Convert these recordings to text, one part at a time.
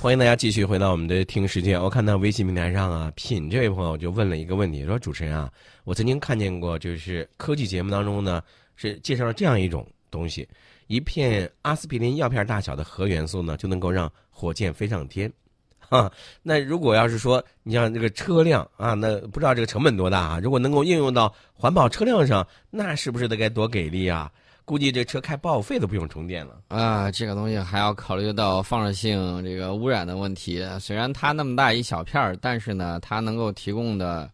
欢迎大家继续回到我们的听世界。我看到微信平台上啊，品这位朋友就问了一个问题，说：“主持人啊，我曾经看见过，就是科技节目当中呢，是介绍了这样一种东西，一片阿司匹林药片大小的核元素呢，就能够让火箭飞上天。哈，那如果要是说你像这个车辆啊，那不知道这个成本多大啊？如果能够应用到环保车辆上，那是不是得该多给力啊？”估计这车开报废都不用充电了啊！这个东西还要考虑到放射性这个污染的问题。虽然它那么大一小片儿，但是呢，它能够提供的，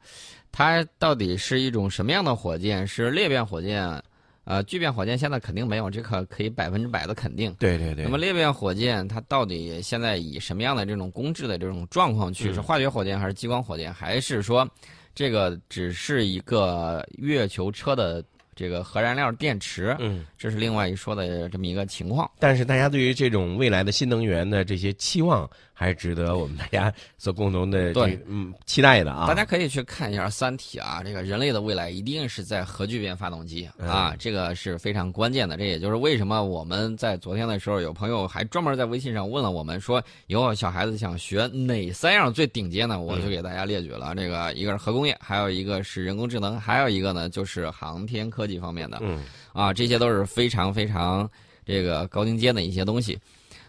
它到底是一种什么样的火箭？是裂变火箭？呃，聚变火箭现在肯定没有，这可可以百分之百的肯定。对对对。那么裂变火箭它到底现在以什么样的这种工质的这种状况去？是化学火箭还是激光火箭？还是说，这个只是一个月球车的？这个核燃料电池，嗯，这是另外一说的这么一个情况。但是大家对于这种未来的新能源的这些期望。还是值得我们大家所共同的对嗯期待的啊！大家可以去看一下《三体》啊，这个人类的未来一定是在核聚变发动机啊，这个是非常关键的。这也就是为什么我们在昨天的时候，有朋友还专门在微信上问了我们，说以后小孩子想学哪三样最顶尖呢，我就给大家列举了。这个一个是核工业，还有一个是人工智能，还有一个呢就是航天科技方面的。嗯，啊，这些都是非常非常这个高精尖的一些东西。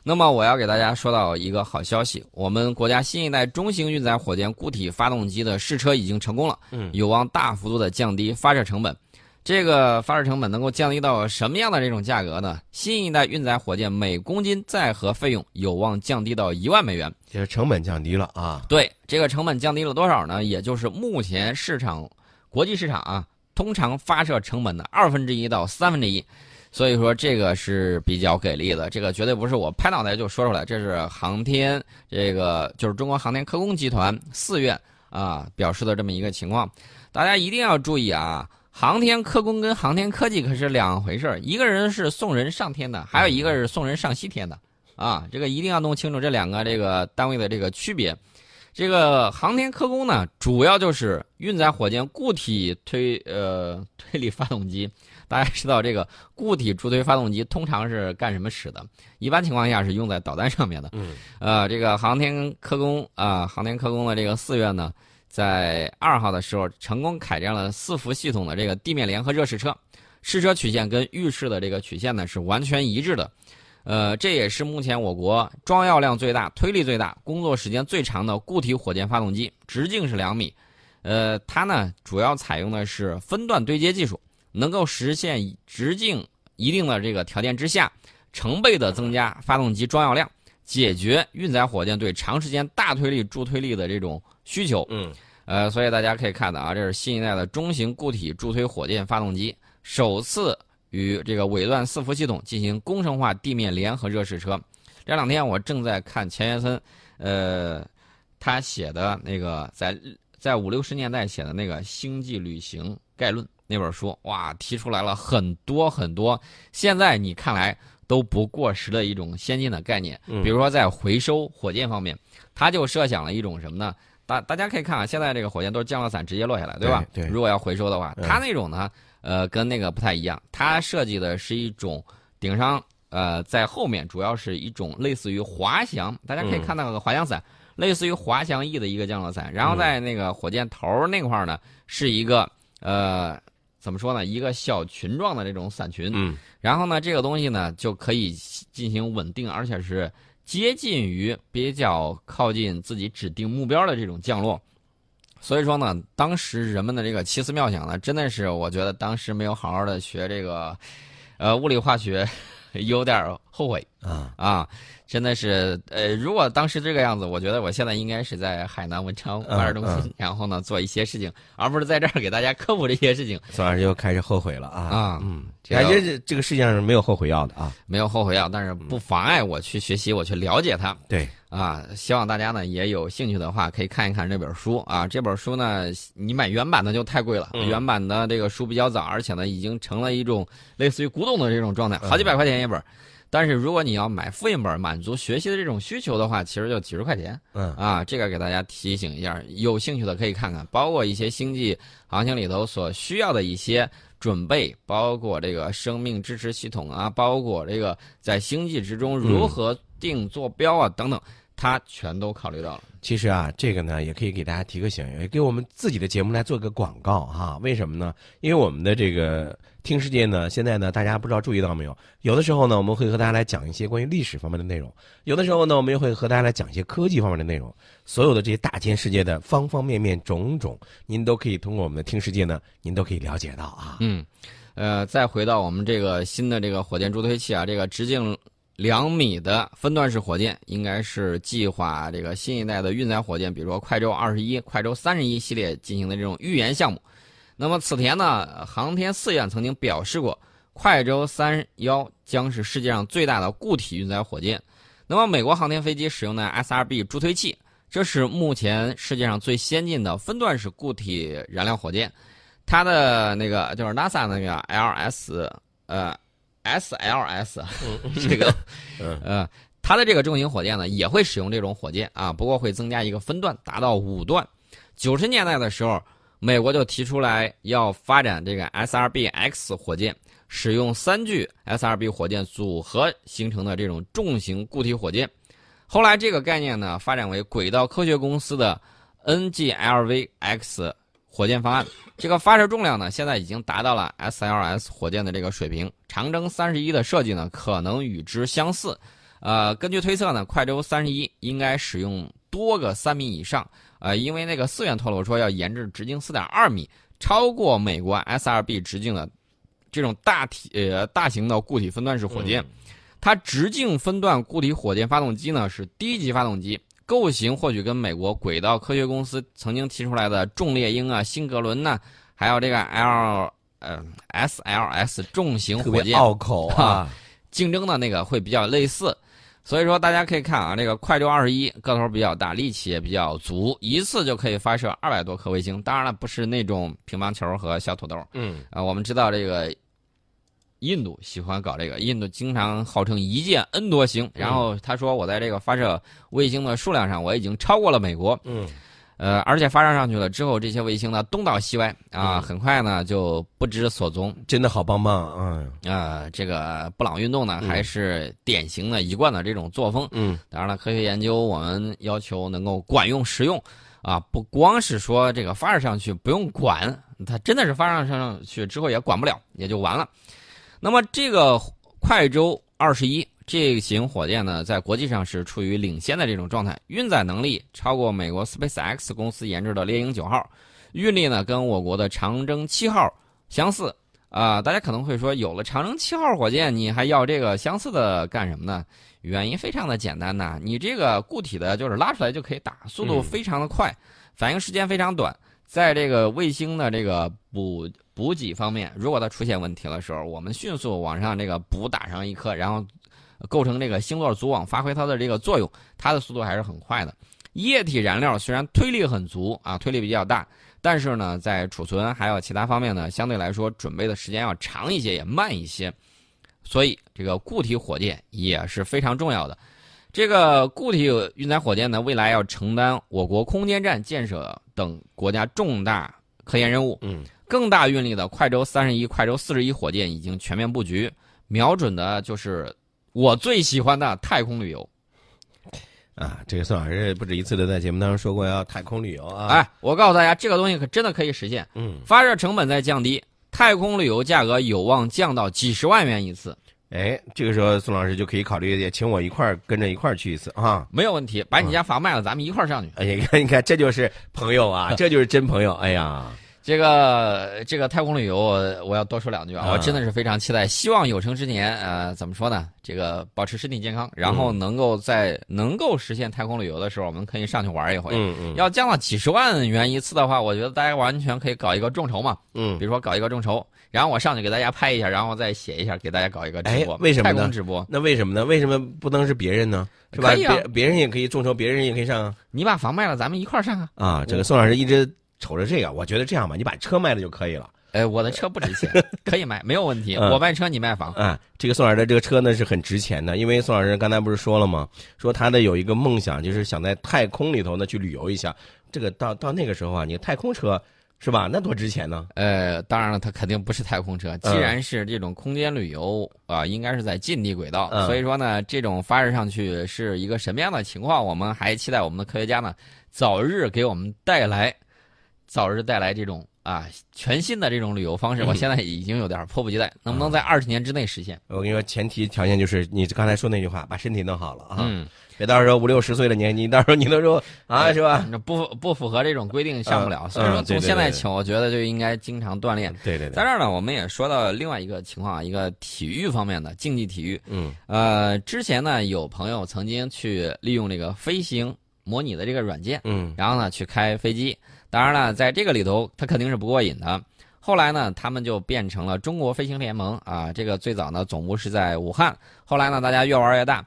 那么我要给大家说到一个好消息，我们国家新一代中型运载火箭固体发动机的试车已经成功了，嗯，有望大幅度的降低发射成本。这个发射成本能够降低到什么样的这种价格呢？新一代运载火箭每公斤载荷费用有望降低到一万美元，就是成本降低了啊。对，这个成本降低了多少呢？也就是目前市场国际市场啊，通常发射成本的二分之一到三分之一。所以说这个是比较给力的，这个绝对不是我拍脑袋就说出来，这是航天这个就是中国航天科工集团四院啊表示的这么一个情况，大家一定要注意啊，航天科工跟航天科技可是两回事儿，一个人是送人上天的，还有一个是送人上西天的啊，这个一定要弄清楚这两个这个单位的这个区别。这个航天科工呢，主要就是运载火箭固体推呃推力发动机。大家知道这个固体助推发动机通常是干什么使的？一般情况下是用在导弹上面的。嗯，呃，这个航天科工啊，航天科工的这个四月呢，在二号的时候成功开展了四伏系统的这个地面联合热试车，试车曲线跟预示的这个曲线呢是完全一致的。呃，这也是目前我国装药量最大、推力最大、工作时间最长的固体火箭发动机，直径是两米。呃，它呢主要采用的是分段对接技术。能够实现直径一定的这个条件之下，成倍的增加发动机装药量，解决运载火箭对长时间大推力助推力的这种需求。嗯，呃，所以大家可以看到啊，这是新一代的中型固体助推火箭发动机首次与这个尾段伺服系统进行工程化地面联合热试车。这两天我正在看钱学森，呃，他写的那个在在五六十年代写的那个《星际旅行概论》。那本书哇，提出来了很多很多，现在你看来都不过时的一种先进的概念。比如说在回收火箭方面，他就设想了一种什么呢？大大家可以看啊，现在这个火箭都是降落伞直接落下来，对吧？对。如果要回收的话，他那种呢，呃，跟那个不太一样。它设计的是一种顶上呃，在后面主要是一种类似于滑翔，大家可以看到个滑翔伞，类似于滑翔翼的一个降落伞。然后在那个火箭头那块儿呢，是一个呃。怎么说呢？一个小群状的这种伞群，嗯，然后呢，这个东西呢就可以进行稳定，而且是接近于比较靠近自己指定目标的这种降落。所以说呢，当时人们的这个奇思妙想呢，真的是我觉得当时没有好好的学这个，呃，物理化学，有点后悔啊啊。真的是，呃，如果当时这个样子，我觉得我现在应该是在海南文昌玩点东西，然后呢做一些事情，而不是在这儿给大家科普这些事情。算是又开始后悔了啊！啊，嗯，感觉这这个世界上是没有后悔药的啊，没有后悔药，但是不妨碍我去学习，我去了解它。对，啊，希望大家呢也有兴趣的话，可以看一看这本书啊。这本书呢，你买原版的就太贵了，原版的这个书比较早，而且呢已经成了一种类似于古董的这种状态，好几百块钱一本。但是如果你要买复印本，满足学习的这种需求的话，其实就几十块钱。嗯啊，这个给大家提醒一下，有兴趣的可以看看，包括一些星际航行里头所需要的一些准备，包括这个生命支持系统啊，包括这个在星际之中如何定坐标啊等等，他全都考虑到了。其实啊，这个呢也可以给大家提个醒，也给我们自己的节目来做个广告哈。为什么呢？因为我们的这个听世界呢，现在呢，大家不知道注意到没有？有的时候呢，我们会和大家来讲一些关于历史方面的内容；有的时候呢，我们又会和大家来讲一些科技方面的内容。所有的这些大千世界的方方面面种种，您都可以通过我们的听世界呢，您都可以了解到啊。嗯，呃，再回到我们这个新的这个火箭助推器啊，这个直径。两米的分段式火箭应该是计划这个新一代的运载火箭，比如说快舟二十一、快舟三十一系列进行的这种预研项目。那么此前呢，航天四院曾经表示过，快舟三幺将是世界上最大的固体运载火箭。那么美国航天飞机使用的 SRB 助推器，这是目前世界上最先进的分段式固体燃料火箭。它的那个就是 NASA 那个 LS 呃。SLS 这个，呃，它的这个重型火箭呢，也会使用这种火箭啊，不过会增加一个分段，达到五段。九十年代的时候，美国就提出来要发展这个 SRB-X 火箭，使用三具 SRB 火箭组合形成的这种重型固体火箭。后来这个概念呢，发展为轨道科学公司的 NGLV-X。火箭方案，这个发射重量呢，现在已经达到了 SLS 火箭的这个水平。长征三十一的设计呢，可能与之相似。呃，根据推测呢，快舟三十一应该使用多个三米以上。呃，因为那个四院透露说要研制直径四点二米，超过美国 SRB 直径的这种大体呃大型的固体分段式火箭。它直径分段固体火箭发动机呢是低级发动机。构型或许跟美国轨道科学公司曾经提出来的重猎鹰啊、辛格伦呐，还有这个 L 呃 SLS 重型火箭拗口啊，竞争的那个会比较类似。所以说大家可以看啊，这个快舟二十一个头比较大，力气也比较足，一次就可以发射二百多颗卫星。当然了，不是那种乒乓球和小土豆。嗯啊，我们知道这个。印度喜欢搞这个，印度经常号称一箭 N 多星。然后他说，我在这个发射卫星的数量上，我已经超过了美国。嗯，呃，而且发射上去了之后，这些卫星呢东倒西歪啊，很快呢就不知所踪。真的好棒棒啊！啊，这个布朗运动呢，还是典型的一贯的这种作风。嗯，当然了，科学研究我们要求能够管用实用啊，不光是说这个发射上去不用管，它真的是发射上去之后也管不了，也就完了。那么这个快舟二十一这型火箭呢，在国际上是处于领先的这种状态，运载能力超过美国 SpaceX 公司研制的猎鹰九号，运力呢跟我国的长征七号相似啊。大家可能会说，有了长征七号火箭，你还要这个相似的干什么呢？原因非常的简单呐，你这个固体的就是拉出来就可以打，速度非常的快，反应时间非常短，在这个卫星的这个补。补给方面，如果它出现问题的时候，我们迅速往上这个补打上一颗，然后构成这个星座组网，发挥它的这个作用，它的速度还是很快的。液体燃料虽然推力很足啊，推力比较大，但是呢，在储存还有其他方面呢，相对来说准备的时间要长一些，也慢一些。所以这个固体火箭也是非常重要的。这个固体运载火箭呢，未来要承担我国空间站建设等国家重大科研任务。嗯。更大运力的快舟三十一、快舟四十一火箭已经全面布局，瞄准的就是我最喜欢的太空旅游。啊，这个宋老师不止一次的在节目当中说过要太空旅游啊！哎，我告诉大家，这个东西可真的可以实现。嗯，发射成本在降低，太空旅游价格有望降到几十万元一次。哎，这个时候宋老师就可以考虑也请我一块儿跟着一块儿去一次啊！没有问题，把你家房卖了，咱们一块儿上去。哎，你看，你看，这就是朋友啊，这就是真朋友。哎呀。这个这个太空旅游，我要多说两句啊！我真的是非常期待，希望有生之年，呃，怎么说呢？这个保持身体健康，然后能够在能够实现太空旅游的时候，我们可以上去玩一回。嗯嗯。要降到几十万元一次的话，我觉得大家完全可以搞一个众筹嘛。嗯。比如说搞一个众筹，然后我上去给大家拍一下，然后再写一下，给大家搞一个直播。为什么太空直播？那为什么呢？为什么不能是别人呢？是吧？别别人也可以众筹，别人也可以上啊。你把房卖了，咱们一块儿上啊！啊，这个宋老师一直。瞅着这个，我觉得这样吧，你把车卖了就可以了。哎，我的车不值钱，可以卖，没有问题。我卖车，你卖房。啊，这个宋老师的这个车呢是很值钱的，因为宋老师刚才不是说了吗？说他的有一个梦想，就是想在太空里头呢去旅游一下。这个到到那个时候啊，你太空车是吧？那多值钱呢？呃，当然了，它肯定不是太空车。既然是这种空间旅游啊、应该是在近地轨道，嗯所以说呢，这种发射上去是一个什么样的情况？我们还期待我们的科学家呢，早日给我们带来，早日带来这种啊全新的这种旅游方式。嗯我现在已经有点迫不及待，能不能在二十年之内实现？我跟你说，前提条件就是你刚才说那句话，把身体弄好了啊，嗯，别到时候五六十岁的年纪，到时候你都说啊，是吧？那不不符合这种规定上不了。嗯所以说，从现在起，我觉得就应该经常锻炼。对对对，在这儿呢，我们也说到另外一个情况啊，一个体育方面的竞技体育。嗯呃，之前呢，有朋友曾经去利用这个飞行模拟的这个软件，嗯然后呢去开飞机。当然了，在这个里头，他肯定是不过瘾的。后来呢，他们就变成了中国飞行联盟啊。这个最早呢，总部是在武汉。后来呢，大家越玩越大。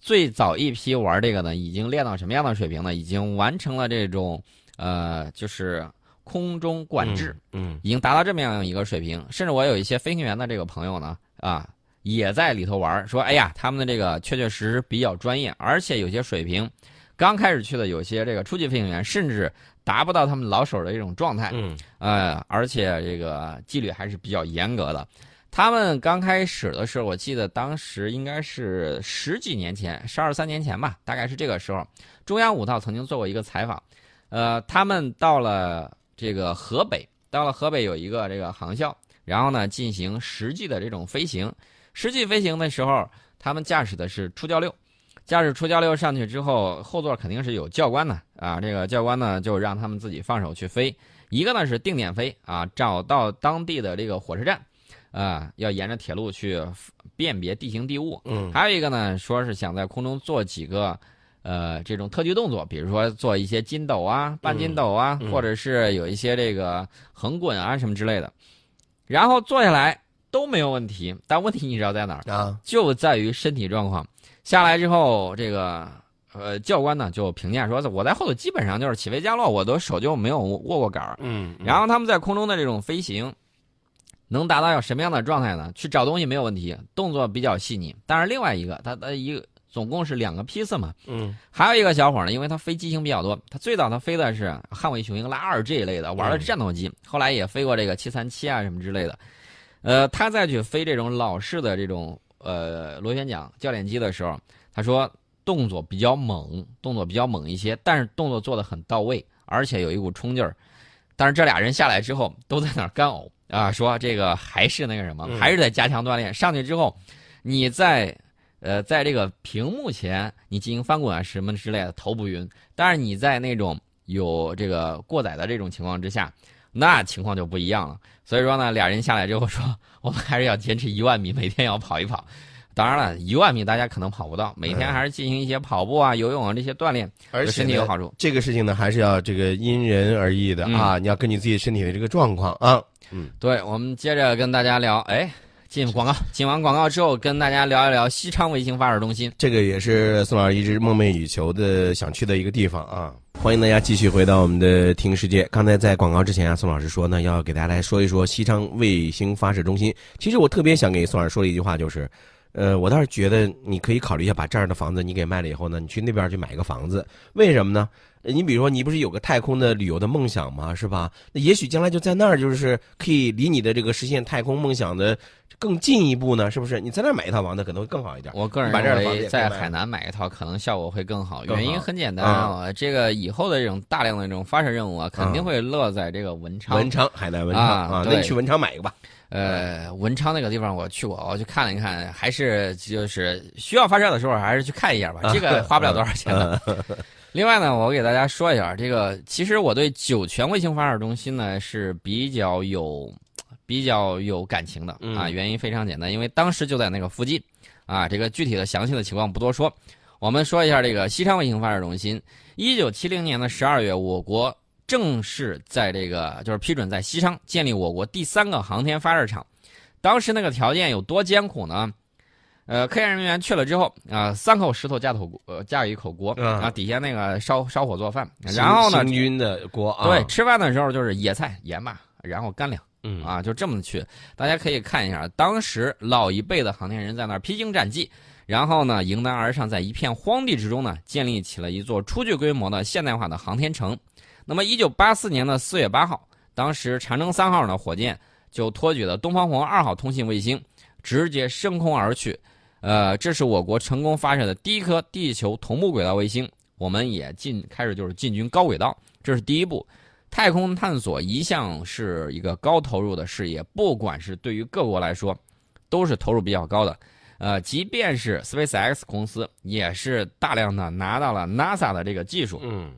最早一批玩这个呢，已经练到什么样的水平呢？已经完成了这种呃，就是空中管制。嗯已经达到这么样一个水平，甚至我有一些飞行员的这个朋友呢，啊，也在里头玩，说，哎呀，他们的这个确确实实比较专业，而且有些水平，刚开始去的有些这个初级飞行员，甚至达不到他们老手的这种状态，嗯呃，而且这个纪律还是比较严格的。他们刚开始的时候，我记得当时应该是十几年前，十二三年前吧，大概是这个时候，中央五套曾经做过一个采访，呃，他们到了这个河北，到了河北有一个这个航校，然后呢进行实际的这种飞行。实际飞行的时候，他们驾驶的是初教六，驾驶出交流上去之后，后座肯定是有教官的啊，这个教官呢就让他们自己放手去飞。一个呢是定点飞啊，找到当地的这个火车站，啊，要沿着铁路去辨别地形地物。嗯还有一个呢，说是想在空中做几个，呃，这种特技动作，比如说做一些筋斗啊、半筋斗啊，嗯或者是有一些这个横滚啊什么之类的。然后坐下来都没有问题，但问题你知道在哪儿？啊就在于身体状况。下来之后，这个呃教官呢就评价说，我在后头基本上就是起飞降落，我都手就没有握过杆儿。嗯，然后他们在空中的这种飞行，能达到要什么样的状态呢？去找东西没有问题，动作比较细腻。但是另外一个，他的一个总共是两个批次嘛，嗯还有一个小伙呢，因为他飞机型比较多，他最早他飞的是捍卫雄鹰拉二这一类的，玩的是战斗机，后来也飞过这个七三七啊什么之类的。呃，他再去飞这种老式的这种呃螺旋桨教练机的时候，他说动作比较猛，动作比较猛一些，但是动作做的很到位，而且有一股冲劲儿。但是这俩人下来之后都在那儿干呕啊，说这个还是那个什么，嗯还是得加强锻炼。上去之后，你在呃在这个屏幕前你进行翻滚啊什么之类的，头不晕。但是你在那种有这个过载的这种情况之下，那情况就不一样了。所以说呢，俩人下来之后说，我们还是要坚持一万米，每天要跑一跑。当然了，一万米大家可能跑不到，每天还是进行一些跑步啊、游泳啊这些锻炼，对而且身体有好处。这个事情呢，还是要这个因人而异的嗯啊，你要根据自己身体的这个状况啊。嗯对，我们接着跟大家聊，哎，进广告，进完广告之后，跟大家聊一聊西昌卫星发射中心。这个也是宋老师一直梦寐以求的想去的一个地方啊。欢迎大家继续回到我们的听世界。刚才在广告之前啊，宋老师说呢，要给大家来说一说西昌卫星发射中心。其实我特别想给宋老师说一句话就是，呃，我倒是觉得你可以考虑一下，把这儿的房子你给卖了以后呢，你去那边去买一个房子。为什么呢？呃你比如说，你不是有个太空的旅游的梦想吗？是吧？那也许将来就在那儿，就是可以离你的这个实现太空梦想的更进一步呢，是不是？你在那儿买一套房子可能会更好一点。我个人认为，在海南买一套可能效果会更好。原因很简单啊啊，这个以后的这种大量的这种发射任务啊，肯定会落在这个文昌。文昌，海南文昌啊啊，那你去文昌买一个吧。呃，文昌那个地方我去过，我去看了一看，还是就是需要发射的时候还是去看一下吧，这个花不了多少钱的。另外呢，我给大家说一下，这个其实我对酒泉卫星发射中心呢是比较有比较有感情的嗯啊，原因非常简单，因为当时就在那个附近啊，这个具体的详细的情况不多说。我们说一下这个西昌卫星发射中心，一九七零年的十二月，我国正式在这个就是批准在西昌建立我国第三个航天发射场。当时那个条件有多艰苦呢？呃，科研人员去了之后啊、三口石头架土呃架一口锅嗯啊，底下那个烧烧火做饭，然后呢行，军的锅啊，对，，吃饭的时候就是野菜、盐巴，然后干粮嗯啊，就这么去。大家可以看一下，当时老一辈的航天人在那儿披荆斩棘，然后呢迎难而上，在一片荒地之中呢，建立起了一座初具规模的现代化的航天城。那么，一九八四年的四月八号，当时长征三号呢火箭就托举了东方红二号通信卫星，直接升空而去。呃，这是我国成功发射的第一颗地球同步轨道卫星。我们也进开始就是进军高轨道，这是第一步。太空探索一向是一个高投入的事业，不管是对于各国来说，都是投入比较高的。呃，即便是 SpaceX 公司，也是大量的拿到了 NASA 的这个技术。嗯，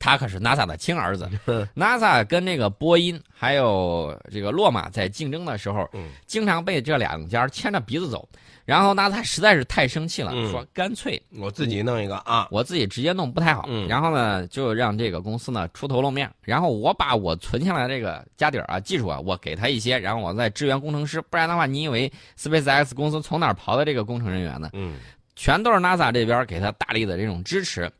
他可是 NASA 的亲儿子。NASA 跟那个波音还有这个洛马在竞争的时候，经常被这两家牵着鼻子走。然后 NASA 实在是太生气了，说干脆我自己弄一个啊，我自己直接弄不太好。然后呢，就让这个公司呢出头露面。然后我把我存下来这个家底儿啊、技术啊，我给他一些，然后我再支援工程师。不然的话，你以为 SpaceX 公司从哪儿刨的这个工程人员呢？嗯，全都是 NASA 这边给他大力的这种支持。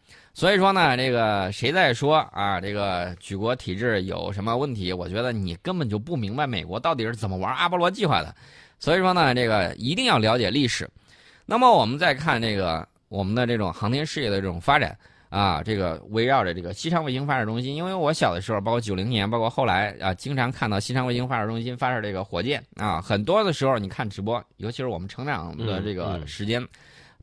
所以说呢，这个谁在说啊，这个举国体制有什么问题？我觉得你根本就不明白美国到底是怎么玩阿波罗计划的。所以说呢，这个一定要了解历史。那么我们再看这个我们的这种航天事业的这种发展啊，这个围绕着这个西昌卫星发射中心。因为我小的时候，包括九零年，包括后来啊，经常看到西昌卫星发射中心发射这个火箭啊，很多的时候你看直播，尤其是我们成长的这个时间，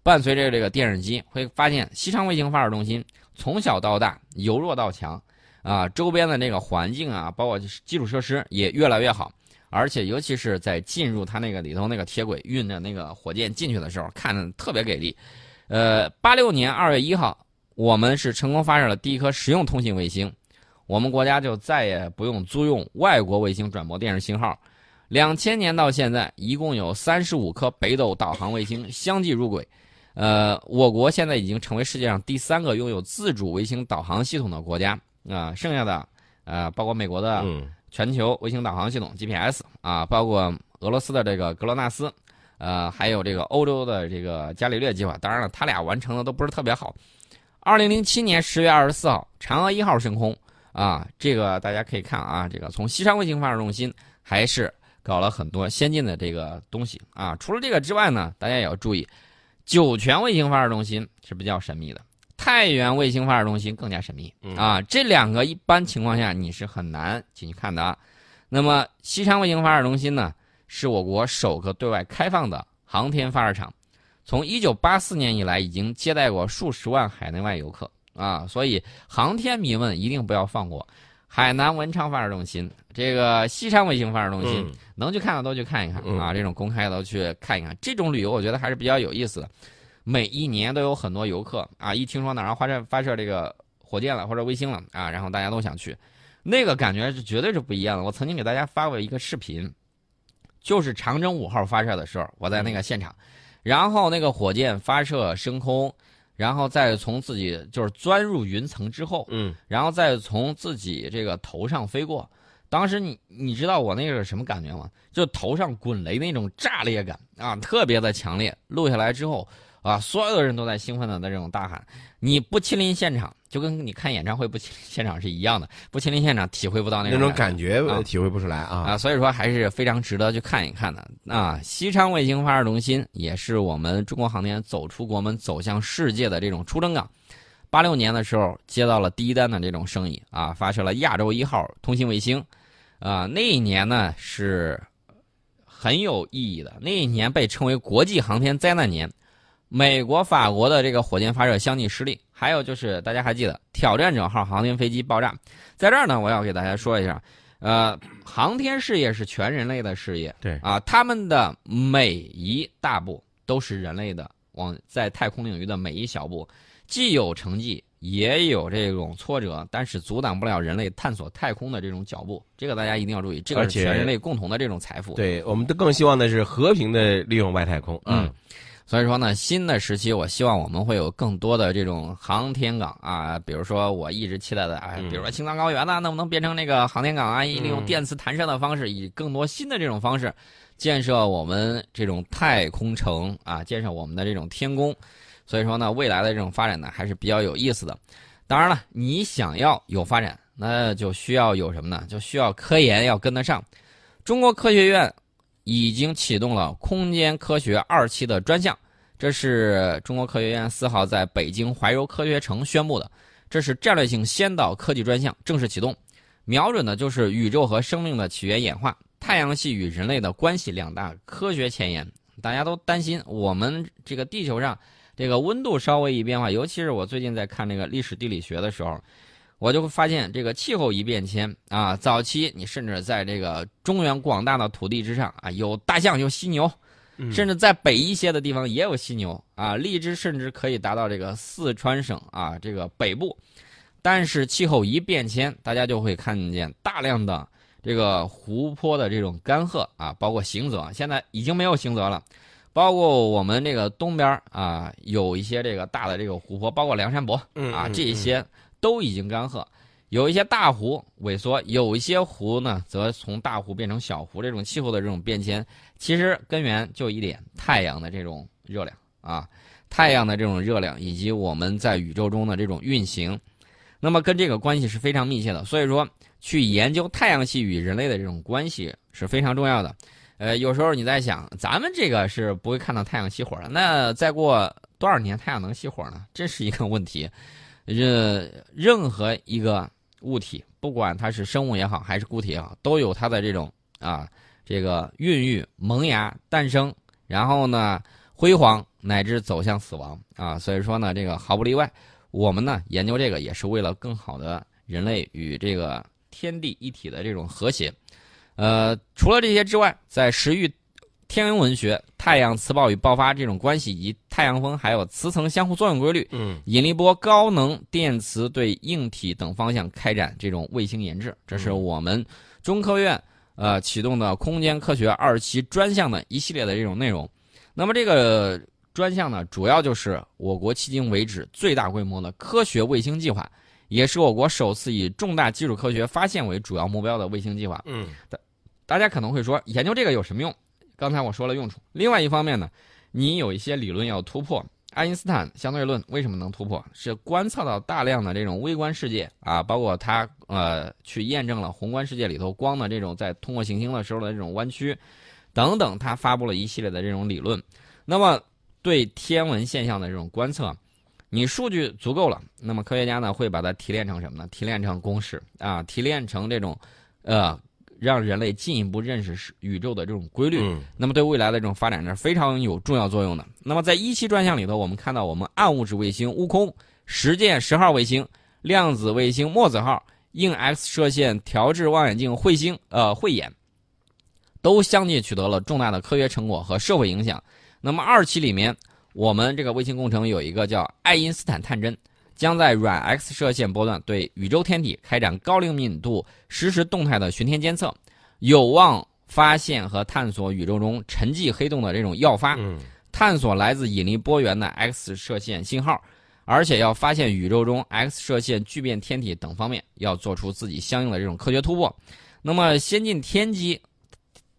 伴随着这个电视机，会发现西昌卫星发射中心从小到大由弱到强啊，周边的那个环境啊，包括基础设施也越来越好。而且，尤其是在进入它那个里头那个铁轨运着那个火箭进去的时候，看着特别给力。呃，八六年二月一号，我们是成功发射了第一颗实用通信卫星，我们国家就再也不用租用外国卫星转播电视信号。两千年到现在，一共有三十五颗北斗导航卫星相继入轨。呃，我国现在已经成为世界上第三个拥有自主卫星导航系统的国家啊。剩下的，呃，包括美国的。全球卫星导航系统 GPS 啊，包括俄罗斯的这个格罗纳斯，呃，还有这个欧洲的这个伽利略计划。当然了，他俩完成的都不是特别好。二零零七年十月二十四号，嫦娥一号升空啊，这个大家可以看啊，这个从西昌卫星发射中心还是搞了很多先进的这个东西啊。除了这个之外呢，大家也要注意，酒泉卫星发射中心是比较神秘的。太原卫星发射中心更加神秘啊！这两个一般情况下你是很难进去看的。那么西昌卫星发射中心呢，是我国首个对外开放的航天发射场，从1984年以来已经接待过数十万海内外游客啊！所以航天迷们一定不要放过海南文昌发射中心，这个西昌卫星发射中心能去看的都去看一看啊！这种公开的都去看一看，这种旅游我觉得还是比较有意思的。每一年都有很多游客啊，一听说哪儿发射发射这个火箭了或者卫星了啊，然后大家都想去，那个感觉是绝对是不一样的。我曾经给大家发过一个视频，就是长征五号发射的时候，我在那个现场，然后那个火箭发射升空，然后再从自己就是钻入云层之后，嗯，然后再从自己这个头上飞过，当时你你知道我那个什么感觉吗？就头上滚雷那种炸裂感啊，特别的强烈。录下来之后。啊！所有的人都在兴奋的在这种大喊，你不亲临现场，就跟你看演唱会不亲临现场是一样的，不亲临现场体会不到那种那种感觉，啊体会不出来啊啊！所以说还是非常值得去看一看的啊！西昌卫星发射中心也是我们中国航天走出国门、走向世界的这种出征港。八六年的时候接到了第一单的这种生意啊，发射了亚洲一号通信卫星，啊，那一年呢是很有意义的，那一年被称为国际航天灾难年。美国、法国的这个火箭发射相继失利，还有就是大家还记得挑战者号航天飞机爆炸，在这儿呢，我要给大家说一下，呃，航天事业是全人类的事业，对。啊，他们的每一大步都是人类的往在太空领域的每一小步，既有成绩，也有这种挫折，但是阻挡不了人类探索太空的这种脚步，这个大家一定要注意，这个是全人类共同的这种财富。对，我们都更希望的是和平的利用外太空，嗯。所以说呢，新的时期，我希望我们会有更多的这种航天港啊，比如说我一直期待的啊，比如说青藏高原呢，能不能变成那个航天港啊？利用电磁弹射的方式，以更多新的这种方式，建设我们这种太空城啊，建设我们的这种天宫。所以说呢，未来的这种发展呢，还是比较有意思的。当然了，你想要有发展，那就需要有什么呢？就需要科研要跟得上。中国科学院。已经启动了空间科学二期的专项，这是中国科学院四号在北京怀柔科学城宣布的。这是战略性先导科技专项正式启动，瞄准的就是宇宙和生命的起源演化、太阳系与人类的关系两大科学前沿。大家都担心我们这个地球上这个温度稍微一变化，尤其是我最近在看这个历史地理学的时候，我就会发现这个气候一变迁啊，早期你甚至在这个中原广大的土地之上啊，有大象，有犀牛。甚至在北一些的地方也有犀牛啊，荔枝甚至可以达到这个四川省啊这个北部，但是气候一变迁，大家就会看见大量的这个湖泊的这种干涸啊，包括行泽，现在已经没有行泽了，包括我们这个东边啊有一些这个大的这个湖泊，包括梁山泊啊这些都已经干涸。有一些大湖萎缩，有一些湖呢，则从大湖变成小湖。这种气候的这种变迁，其实根源就一点：太阳的这种热量啊，太阳的这种热量，以及我们在宇宙中的这种运行，那么跟这个关系是非常密切的。所以说，去研究太阳系与人类的这种关系是非常重要的。呃，有时候你在想，咱们这个是不会看到太阳熄火了，那再过多少年太阳能熄火呢？这是一个问题。任任何一个。物体不管它是生物也好，还是固体也好，都有它的这种啊，这个孕育、萌芽、诞生，然后呢辉煌，乃至走向死亡啊。所以说呢，这个毫不例外，我们呢研究这个也是为了更好的人类与这个天地一体的这种和谐。呃，除了这些之外，在食欲。天文文学、太阳磁暴与爆发这种关系，以及太阳风还有磁层相互作用规律，嗯，引力波、高能电磁对硬体等方向开展这种卫星研制，这是我们中科院呃启动的空间科学二期专项的一系列的这种内容。那么这个专项呢，主要就是我国迄今为止最大规模的科学卫星计划，也是我国首次以重大基础科学发现为主要目标的卫星计划。嗯，大大家可能会说，研究这个有什么用？刚才我说了用处，另外一方面呢，你有一些理论要突破。爱因斯坦相对论为什么能突破？是观测到大量的这种微观世界啊，包括他呃去验证了宏观世界里头光的这种在通过行星的时候的这种弯曲等等，他发布了一系列的这种理论。那么对天文现象的这种观测，你数据足够了，那么科学家呢会把它提炼成什么呢？提炼成公式啊，提炼成这种呃。让人类进一步认识宇宙的这种规律，那么对未来的这种发展是非常有重要作用的。那么在一期专项里头，我们看到我们暗物质卫星悟空、实践十号卫星、量子卫星墨子号、硬 X 射线调制望远镜彗星呃慧眼，都相继取得了重大的科学成果和社会影响。那么二期里面，我们这个卫星工程有一个叫爱因斯坦探针。将在软 X 射线波段对宇宙天体开展高灵敏度实时动态的巡天监测，有望发现和探索宇宙中沉寂黑洞的这种要发，探索来自引力波源的 X 射线信号，而且要发现宇宙中 X 射线聚变天体等方面要做出自己相应的这种科学突破。那么，先进天基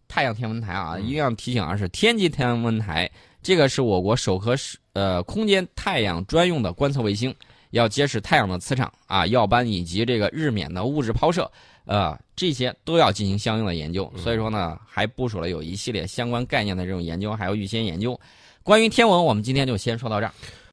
太阳天文台啊，一定要提醒啊，是天基天文台，这个是我国首颗是呃空间太阳专用的观测卫星。要揭示太阳的磁场啊，耀斑以及这个日冕的物质抛射，呃，这些都要进行相应的研究。所以说呢，还部署了有一系列相关概念的这种研究，还有预先研究。关于天文，我们今天就先说到这儿。